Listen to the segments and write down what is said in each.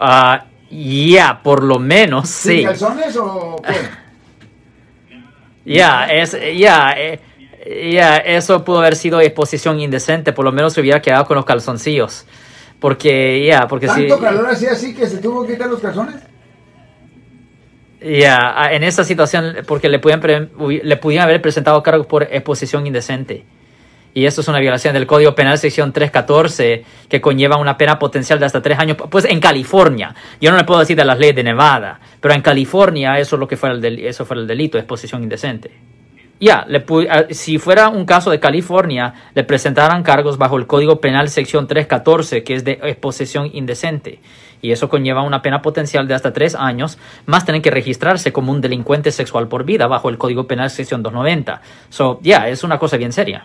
Ah, ya, por lo menos, ¿Sin sí. calzones o qué? Ya, es, ya, eh, eso pudo haber sido exposición indecente, por lo menos se hubiera quedado con los calzoncillos. Porque, ya, porque sí. ¿Tanto calor hacía así que se tuvo que quitar los calzones? Ya, ah, en esa situación, porque le hubi- le pudieran haber presentado cargos por exposición indecente. Y eso es una violación del Código Penal sección 314 que conlleva una pena potencial de hasta tres años. Pues en California, yo no le puedo decir de las leyes de Nevada, pero en California eso es lo que fuera el, eso fuera el delito, exposición indecente. Ya, si fuera un caso de California, le presentaran cargos bajo el Código Penal sección 314, que es de exposición indecente. Y eso conlleva una pena potencial de hasta tres años, más tener que registrarse como un delincuente sexual por vida bajo el Código Penal sección 290. So, ya, es una cosa bien seria.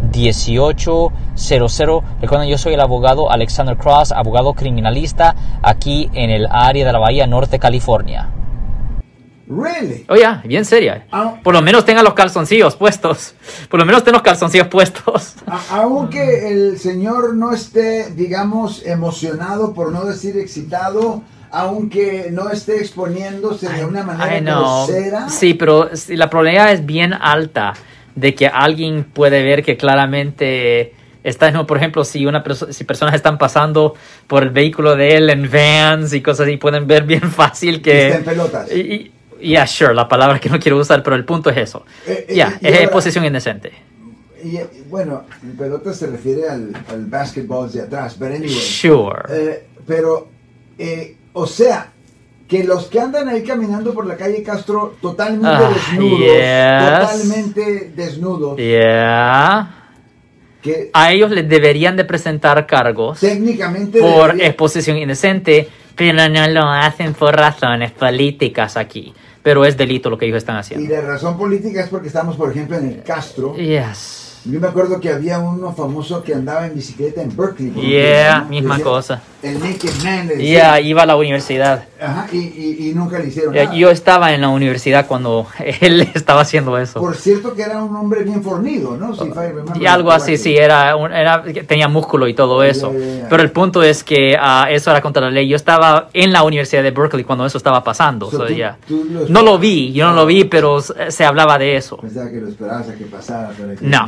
1-800-530-1800. Recuerden, yo soy el abogado Alexander Cross, abogado criminalista aquí en el área de la Bahía Norte, California. Really? Oh, ya, bien seria. Ah. Por lo menos tenga los calzoncillos puestos. Por lo menos tenga los calzoncillos puestos. A- aunque el señor no esté, digamos, emocionado, por no decir excitado, aunque no esté exponiéndose de una manera grosera. Sí, pero la probabilidad es bien alta de que alguien puede ver que claramente está, no, por ejemplo, si una perso- si personas están pasando por el vehículo de él en vans y cosas así, pueden ver bien fácil que Está en pelotas. Y, y- yeah, sure, la palabra que no quiero usar, pero el punto es eso. Eh, eh, Ya, y es ahora- posición indecente. Y, y, bueno, en pelota se refiere al, al basketball de atrás, pero anyway. Sure. Eh, pero, eh, o sea, que los que andan ahí caminando por la calle Castro totalmente Ah, desnudos, yes. totalmente desnudos, Yeah. que A ellos les deberían de presentar cargos. técnicamente por debería- exposición indecente, pero no lo hacen por razones políticas aquí. Pero es delito lo que ellos están y haciendo. la razón política es porque estamos, por ejemplo, en el Castro. Yes. Yo me acuerdo que había uno famoso que andaba en bicicleta en Berkeley. Yeah, ¿no? misma Decía, cosa. El Naked Man. le decía. iba a la universidad. Ajá, y, y- y nunca le hicieron Ya, nada. Yo estaba en la universidad cuando él estaba haciendo eso. Por cierto que era un hombre bien fornido, ¿no? Si remember Y algo así, sí, era, un- era tenía músculo y todo eso. Ya, ya. Pero el punto es que ah, eso era contra la ley. Yo estaba en la Universidad de Berkeley cuando eso estaba pasando. So, so, tú- tú lo No lo vi, yo no lo vi, pero se hablaba de eso. Pensaba que lo esperabas a que pasara. pero que No.